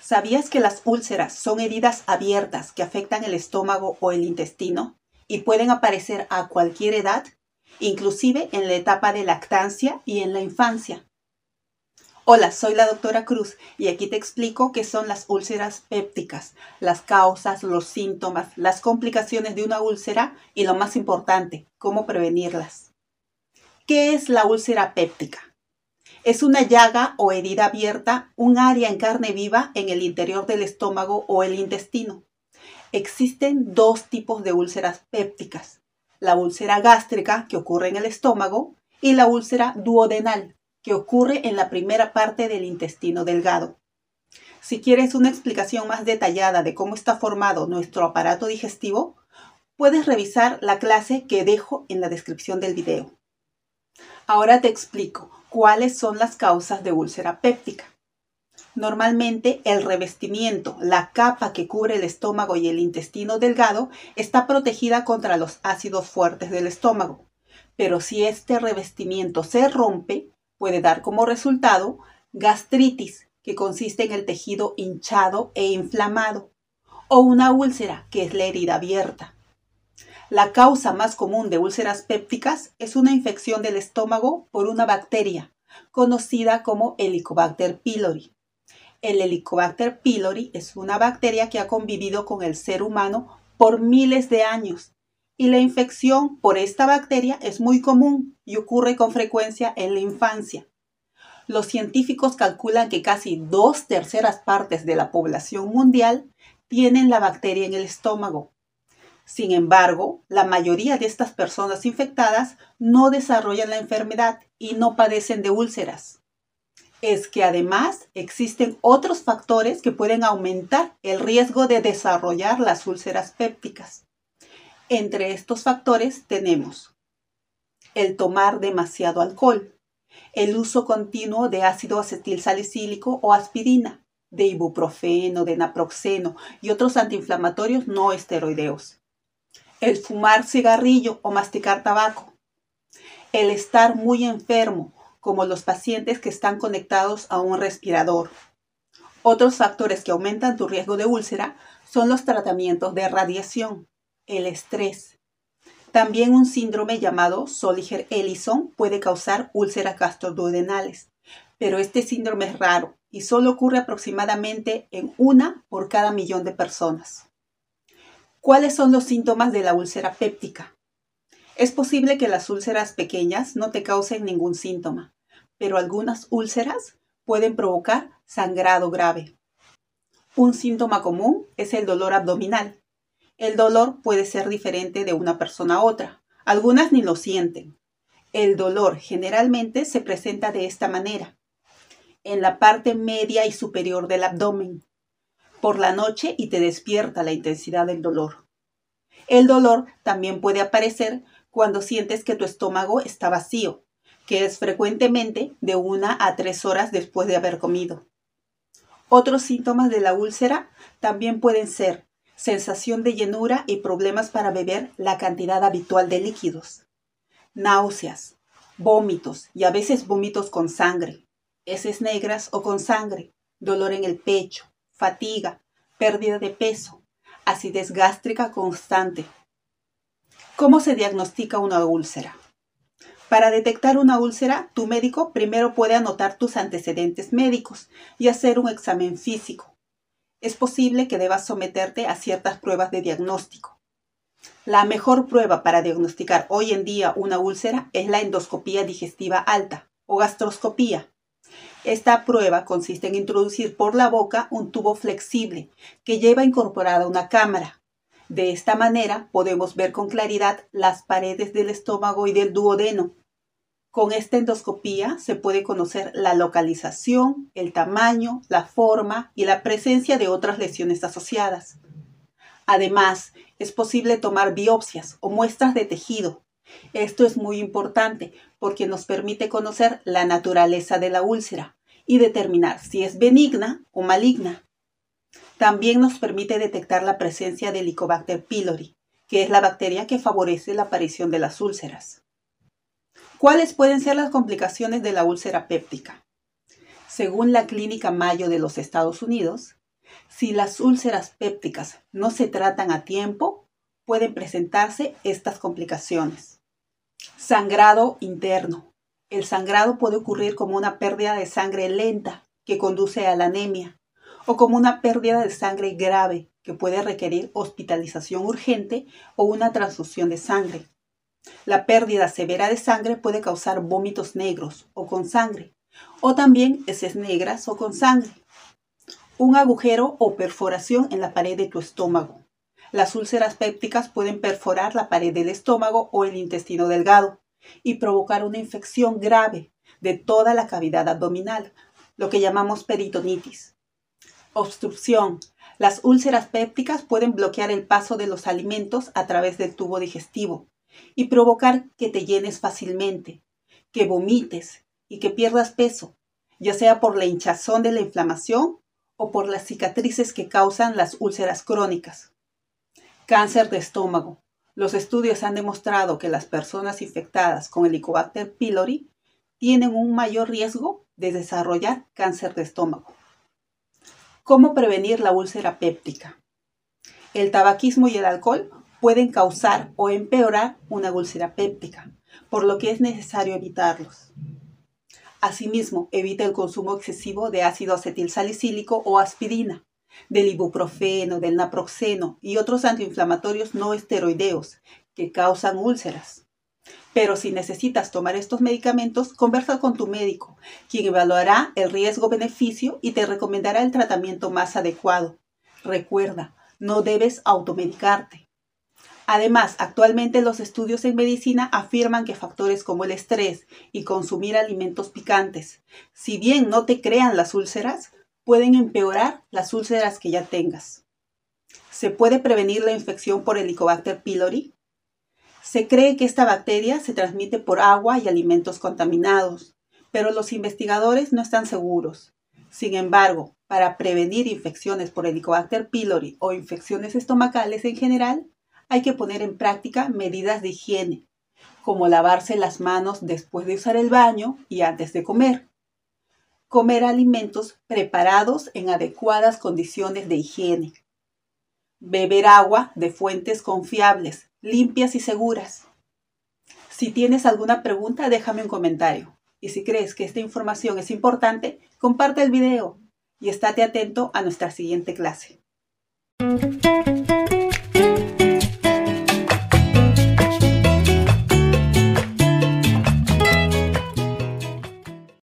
¿Sabías que las úlceras son heridas abiertas que afectan el estómago o el intestino y pueden aparecer a cualquier edad, inclusive en la etapa de lactancia y en la infancia? Hola, soy la doctora Cruz y aquí te explico qué son las úlceras pépticas, las causas, los síntomas, las complicaciones de una úlcera y lo más importante, cómo prevenirlas. ¿Qué es la úlcera péptica? Es una llaga o herida abierta, un área en carne viva en el interior del estómago o el intestino. Existen dos tipos de úlceras pépticas. La úlcera gástrica, que ocurre en el estómago, y la úlcera duodenal, que ocurre en la primera parte del intestino delgado. Si quieres una explicación más detallada de cómo está formado nuestro aparato digestivo, puedes revisar la clase que dejo en la descripción del video. Ahora te explico cuáles son las causas de úlcera péptica. Normalmente el revestimiento, la capa que cubre el estómago y el intestino delgado, está protegida contra los ácidos fuertes del estómago. Pero si este revestimiento se rompe, puede dar como resultado gastritis, que consiste en el tejido hinchado e inflamado, o una úlcera, que es la herida abierta. La causa más común de úlceras pépticas es una infección del estómago por una bacteria conocida como Helicobacter pylori. El Helicobacter pylori es una bacteria que ha convivido con el ser humano por miles de años y la infección por esta bacteria es muy común y ocurre con frecuencia en la infancia. Los científicos calculan que casi dos terceras partes de la población mundial tienen la bacteria en el estómago sin embargo, la mayoría de estas personas infectadas no desarrollan la enfermedad y no padecen de úlceras. Es que además existen otros factores que pueden aumentar el riesgo de desarrollar las úlceras pépticas. Entre estos factores tenemos el tomar demasiado alcohol, el uso continuo de ácido acetil salicílico o aspirina, de ibuprofeno, de naproxeno y otros antiinflamatorios no esteroideos el fumar cigarrillo o masticar tabaco, el estar muy enfermo, como los pacientes que están conectados a un respirador. Otros factores que aumentan tu riesgo de úlcera son los tratamientos de radiación, el estrés. También un síndrome llamado Soliger-Ellison puede causar úlceras gastroduodenales, pero este síndrome es raro y solo ocurre aproximadamente en una por cada millón de personas. ¿Cuáles son los síntomas de la úlcera péptica? Es posible que las úlceras pequeñas no te causen ningún síntoma, pero algunas úlceras pueden provocar sangrado grave. Un síntoma común es el dolor abdominal. El dolor puede ser diferente de una persona a otra. Algunas ni lo sienten. El dolor generalmente se presenta de esta manera. En la parte media y superior del abdomen, por la noche y te despierta la intensidad del dolor. El dolor también puede aparecer cuando sientes que tu estómago está vacío, que es frecuentemente de una a tres horas después de haber comido. Otros síntomas de la úlcera también pueden ser sensación de llenura y problemas para beber la cantidad habitual de líquidos, náuseas, vómitos y a veces vómitos con sangre, heces negras o con sangre, dolor en el pecho, fatiga, pérdida de peso, acidez gástrica constante. ¿Cómo se diagnostica una úlcera? Para detectar una úlcera, tu médico primero puede anotar tus antecedentes médicos y hacer un examen físico. Es posible que debas someterte a ciertas pruebas de diagnóstico. La mejor prueba para diagnosticar hoy en día una úlcera es la endoscopía digestiva alta o gastroscopía, esta prueba consiste en introducir por la boca un tubo flexible que lleva incorporada una cámara. De esta manera podemos ver con claridad las paredes del estómago y del duodeno. Con esta endoscopía se puede conocer la localización, el tamaño, la forma y la presencia de otras lesiones asociadas. Además, es posible tomar biopsias o muestras de tejido esto es muy importante porque nos permite conocer la naturaleza de la úlcera y determinar si es benigna o maligna. También nos permite detectar la presencia de Helicobacter pylori, que es la bacteria que favorece la aparición de las úlceras. ¿Cuáles pueden ser las complicaciones de la úlcera péptica? Según la Clínica Mayo de los Estados Unidos, Si las úlceras pépticas no se tratan a tiempo, pueden presentarse estas complicaciones. Sangrado interno. El sangrado puede ocurrir como una pérdida de sangre lenta que conduce a la anemia o como una pérdida de sangre grave que puede requerir hospitalización urgente o una transfusión de sangre. La pérdida severa de sangre puede causar vómitos negros o con sangre, o también heces negras o con sangre. Un agujero o perforación en la pared de tu estómago. Las úlceras pépticas pueden perforar la pared del estómago o el intestino delgado y provocar una infección grave de toda la cavidad abdominal, lo que llamamos peritonitis. Obstrucción. Las úlceras pépticas pueden bloquear el paso de los alimentos a través del tubo digestivo y provocar que te llenes fácilmente, que vomites y que pierdas peso, ya sea por la hinchazón de la inflamación o por las cicatrices que causan las úlceras crónicas. Cáncer de estómago. Los estudios han demostrado que las personas infectadas con Helicobacter pylori tienen un mayor riesgo de desarrollar cáncer de estómago. ¿Cómo prevenir la úlcera péptica? El tabaquismo y el alcohol pueden causar o empeorar una úlcera péptica, por lo que es necesario evitarlos. Asimismo, evita el consumo excesivo de ácido acetilsalicílico o aspirina, del ibuprofeno, del naproxeno y otros antiinflamatorios no esteroideos que causan úlceras. Pero si necesitas tomar estos medicamentos, conversa con tu médico, quien evaluará el riesgo-beneficio y te recomendará el tratamiento más adecuado. Recuerda, no debes automedicarte. Además, actualmente los estudios en medicina afirman que factores como el estrés y consumir alimentos picantes, si bien no te crean las úlceras, pueden empeorar las úlceras que ya tengas. ¿Se puede prevenir la infección por Helicobacter pylori? Se cree que esta bacteria se transmite por agua y alimentos contaminados, pero los investigadores no están seguros. Sin embargo, para prevenir infecciones por Helicobacter pylori o infecciones estomacales en general, hay que poner en práctica medidas de higiene, como lavarse las manos después de usar el baño y antes de comer, comer alimentos preparados en adecuadas condiciones de higiene, beber agua de fuentes confiables, limpias y seguras. Si tienes alguna pregunta, déjame un comentario. Y si crees que esta información es importante, comparte el video y estate atento a nuestra siguiente clase.